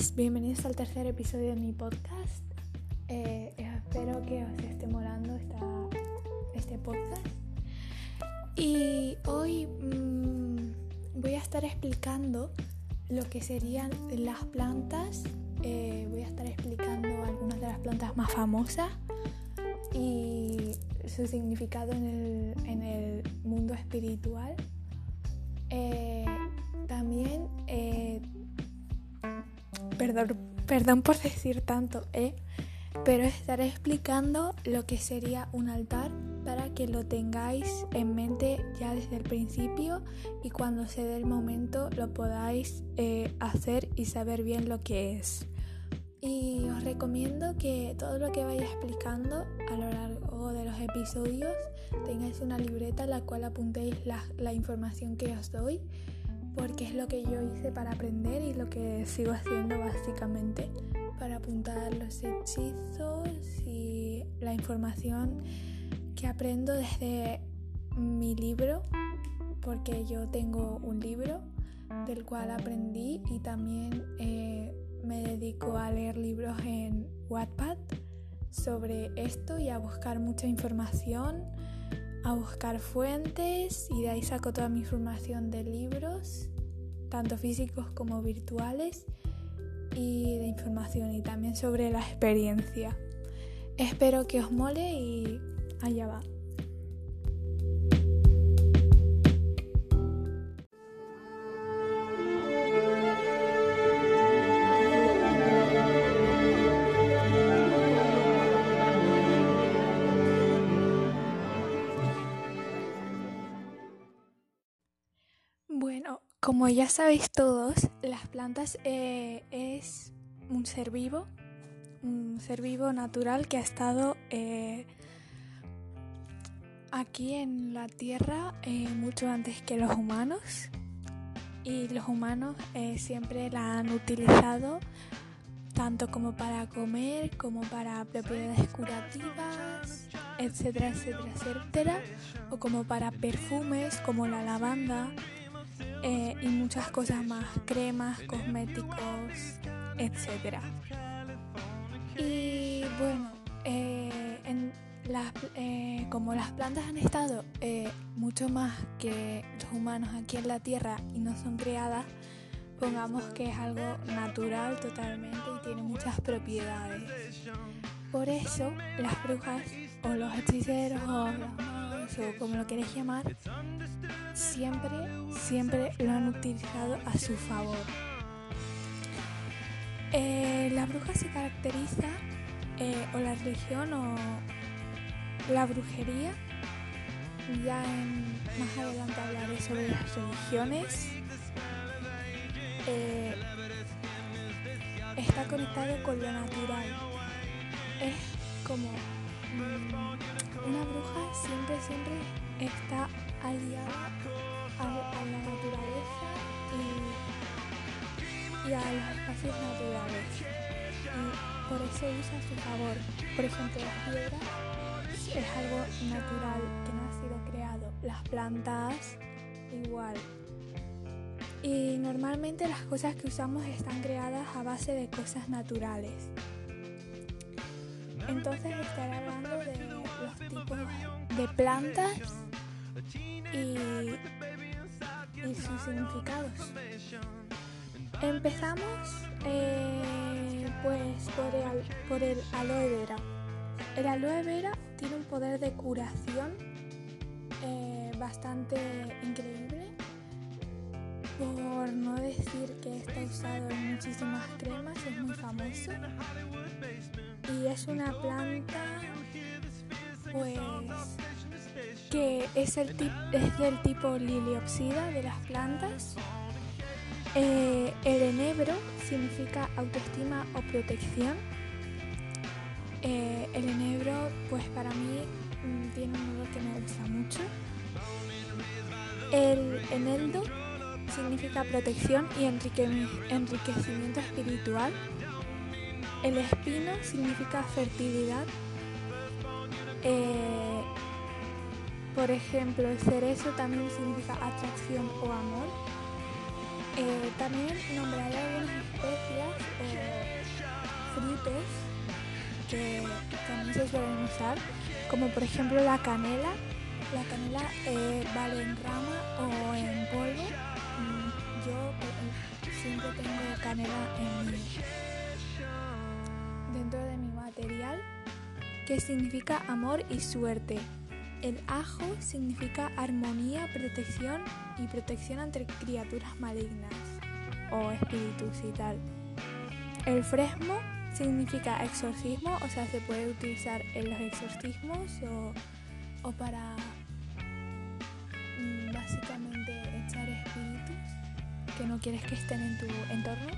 días, bienvenidos al tercer episodio de mi podcast. Eh, espero que os esté molando este podcast. Y hoy mm, voy a estar explicando lo que serían las plantas. Eh, voy a estar explicando algunas de las plantas más famosas y su significado en el, mundo espiritual. Eh, también perdón, perdón por decir tanto, ¿eh? pero estaré explicando lo que sería un altar para que lo tengáis en mente ya desde el principio y cuando se dé el momento lo podáis eh, hacer y saber bien lo que es. Y os recomiendo que todo lo que vaya explicando a lo largo de los episodios tengáis una libreta en la cual apuntéis la, la información que os doy porque es lo que yo hice para aprender y lo que sigo haciendo básicamente para apuntar los hechizos y la información que aprendo desde mi libro, porque yo tengo un libro del cual aprendí y también eh, me dedico a leer libros en Wattpad sobre esto y a buscar mucha información a buscar fuentes y de ahí saco toda mi información de libros, tanto físicos como virtuales, y de información y también sobre la experiencia. Espero que os mole y allá va. Como ya sabéis todos, las plantas eh, es un ser vivo, un ser vivo natural que ha estado eh, aquí en la Tierra eh, mucho antes que los humanos. Y los humanos siempre la han utilizado tanto como para comer como para propiedades curativas, etcétera, etcétera, etcétera, o como para perfumes como la lavanda eh, y muchas cosas más, cremas, cosméticos, etc. Y bueno, eh, eh, como las plantas han estado mucho más que los humanos aquí en la Tierra y no son creadas, pongamos que es algo natural totalmente y tiene muchas propiedades. Por eso las brujas o los hechiceros o o como lo queréis llamar, siempre, siempre lo han utilizado a su favor. Eh, la bruja se caracteriza, eh, o la religión, o la brujería. Ya más adelante hablaré sobre las religiones. Eh, está conectado con lo natural. Es como una bruja siempre, siempre está aliada a, la naturaleza y, a los espacios naturales. Y por eso usa su favor. Por ejemplo, la piedra es algo natural que no ha sido creado. Las plantas igual. Y normalmente las cosas que usamos están creadas a base de cosas naturales. Entonces estaré hablando de de plantas y, sus significados. Empezamos eh, pues por el, por el aloe vera. El aloe vera tiene un poder de curación eh, bastante increíble, por no decir que está usado en muchísimas cremas, es muy famoso. Y es una planta pues que es, el es del tipo liliopsida de las plantas. Eh, el enebro significa autoestima o protección. Eh, el enebro, pues para mí mm, tiene un olor que me gusta mucho. El eneldo significa protección y enriquecimiento espiritual. El espino significa fertilidad. Por ejemplo, cerezo también significa atracción o amor. Eh, también nombraré algunas especias o frutos que también se suelen usar, como por ejemplo la canela. La canela eh, vale en rama o en polvo. Mm, yo eh, siempre tengo canela en dentro de mi material, que significa amor y suerte. El ajo significa armonía, protección y protección ante criaturas malignas o espíritus y tal. El fresmo significa exorcismo, o sea, se puede utilizar en los exorcismos o, para mm, básicamente echar espíritus que no quieres que estén en tu entorno.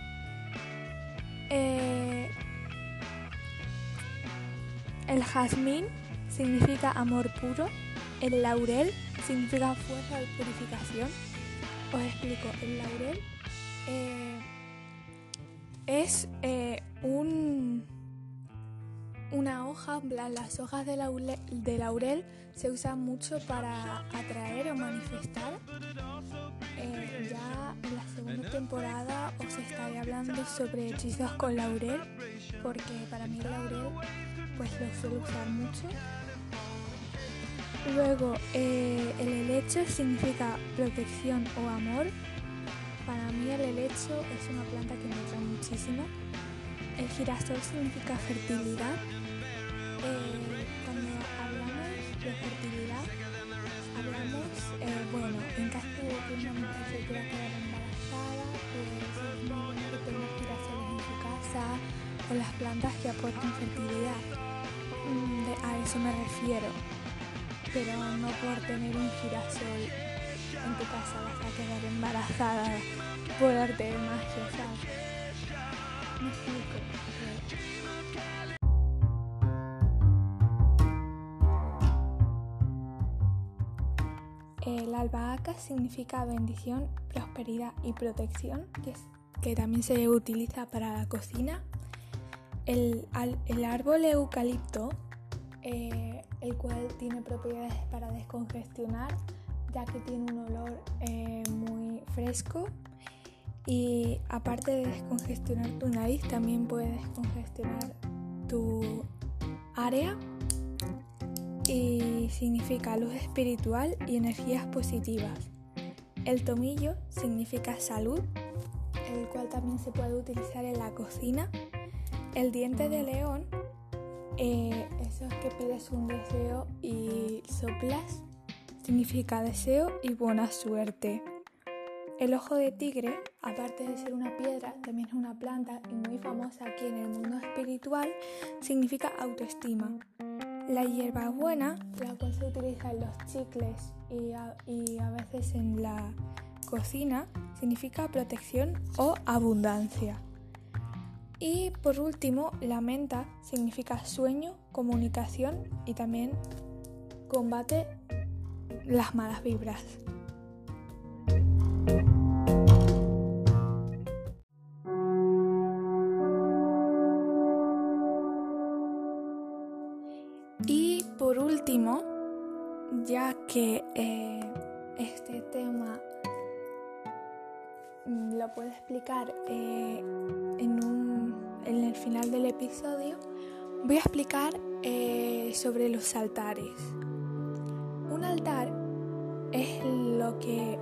Eh, el jazmín significa amor puro. El laurel significa fuerza de purificación. Os explico, el laurel eh, es eh, un, una hoja, las hojas de laurel, de laurel, se usan mucho para atraer o manifestar. Eh, ya en la segunda temporada os estaré hablando sobre hechizos con laurel, porque para mí el laurel pues lo suelo usar mucho. Luego, eh, el helecho significa protección o amor. Para mí el helecho es una planta que me atrae muchísimo. El girasol significa fertilidad. Eh, cuando hablamos de fertilidad, hablamos, eh, bueno, en caso de que una mujer se quiera quedar embarazada, pues es muy bueno que tenga girasoles en su casa o las plantas que aportan fertilidad. Mm, a eso me refiero. Pero no por tener un girasol en tu casa vas a quedar embarazada por arte de magia, ¿sabes? Me albahaca significa bendición, prosperidad y protección, que también se utiliza para la cocina el, árbol eucalipto, eh, el cual tiene propiedades para descongestionar, ya que tiene un olor eh, muy fresco. Y aparte de descongestionar tu nariz, también puede descongestionar tu área. Y significa luz espiritual y energías positivas. El tomillo significa salud, el cual también se puede utilizar en la cocina. El diente de león, eh, eso es que pides un deseo y soplas, significa deseo y buena suerte. El ojo de tigre, aparte de ser una piedra, también es una planta y muy famosa aquí en el mundo espiritual, significa autoestima. La hierbabuena, la cual se utiliza en los chicles y y a veces en la cocina, significa protección o abundancia. Y por último, la menta significa sueño, comunicación y también combate las malas vibras. Y por último, ya que eh, este tema lo puedo explicar eh, en un en el final del episodio voy a explicar eh, sobre los altares. Un altar es lo que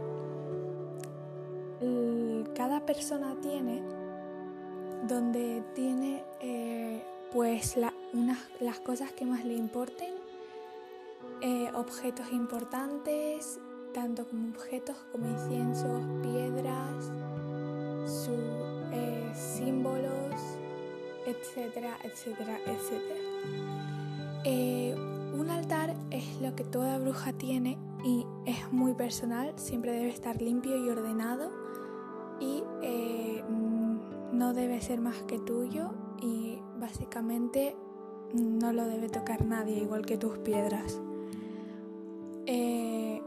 cada persona tiene donde tiene eh, pues las cosas que más le importen, eh, objetos importantes, tanto como objetos como inciensos, piedras, sus símbolos, etcétera, etcétera, etcétera. Eh, un altar es lo que toda bruja tiene y es muy personal, siempre debe estar limpio y ordenado y eh, no debe ser más que tuyo y básicamente no lo debe tocar nadie, igual que tus piedras. Eh,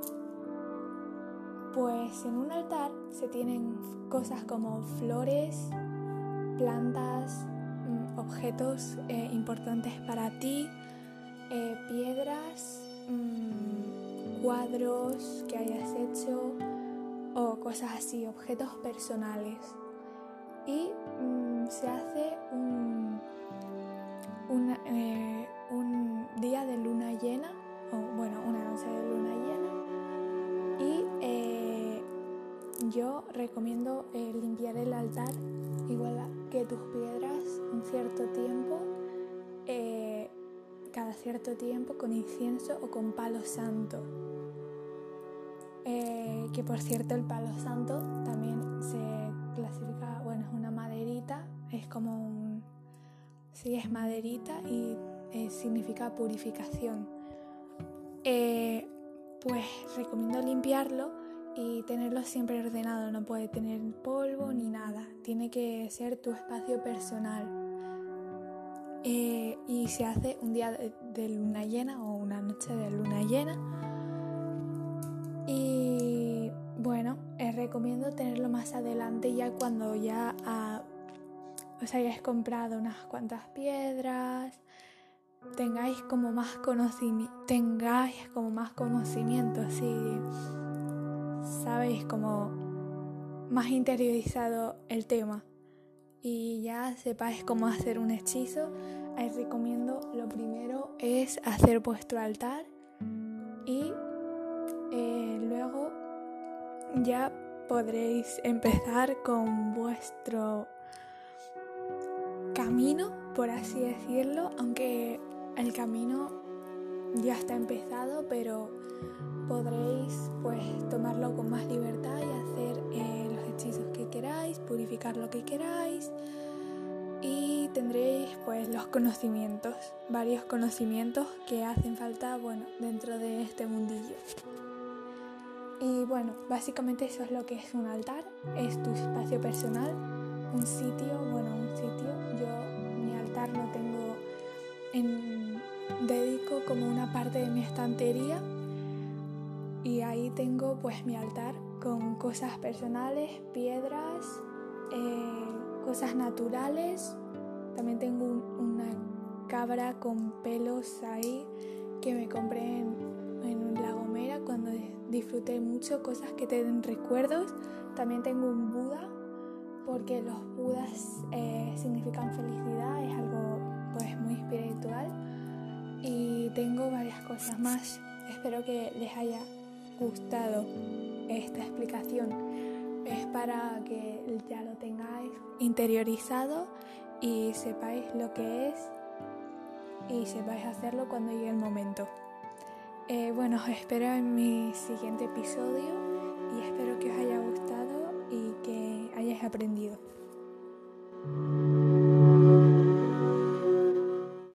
pues en un altar se tienen cosas como flores, plantas, objetos eh, importantes para ti, eh, piedras, mm, cuadros que hayas hecho o cosas así, objetos personales. Y mm, se hace un, eh, un día de luna llena, o bueno, una noche de luna llena. Yo recomiendo eh, limpiar el altar igual que tus piedras un cierto tiempo, cada cierto tiempo con incienso o con palo santo. que por cierto el palo santo también se clasifica, bueno, es una maderita, es como un... Sí, es maderita y eh, significa purificación. Eh, pues recomiendo limpiarlo y tenerlo siempre ordenado, no puede tener polvo ni nada, tiene que ser tu espacio personal. Eh, y se hace un día de, luna llena o una noche de luna llena. Y bueno, recomiendo tenerlo más adelante ya cuando ya os hayáis comprado unas cuantas piedras, tengáis como más conocimiento, tengáis como más conocimiento, así, sabéis como más interiorizado el tema. Y ya sepáis cómo hacer un hechizo, os recomiendo lo primero es hacer vuestro altar y eh, luego ya podréis empezar con vuestro camino, por así decirlo, aunque el camino ya está empezado, pero podréis pues tomarlo con más libertad y hacer eh, los hechizos que queráis, purificar lo que queráis y tendréis pues los conocimientos, varios conocimientos que hacen falta bueno dentro de este mundillo. Y bueno, básicamente eso es lo que es un altar, es tu espacio personal, un sitio, bueno, un sitio, yo mi altar lo tengo en, dedico como una parte de mi estantería y ahí tengo pues mi altar con cosas personales, piedras, eh, cosas naturales, también tengo una cabra con pelos ahí que me compré en, La Gomera cuando disfruté mucho, cosas que te den recuerdos. También tengo un Buda, porque los Budas eh, significan felicidad, es algo pues muy espiritual. Y tengo varias cosas más. Espero que les haya gustado esta explicación. Es para que ya lo tengáis interiorizado y sepáis lo que es y sepáis hacerlo cuando llegue el momento. Eh, bueno, os espero en mi siguiente episodio y espero que os haya gustado y que hayáis aprendido.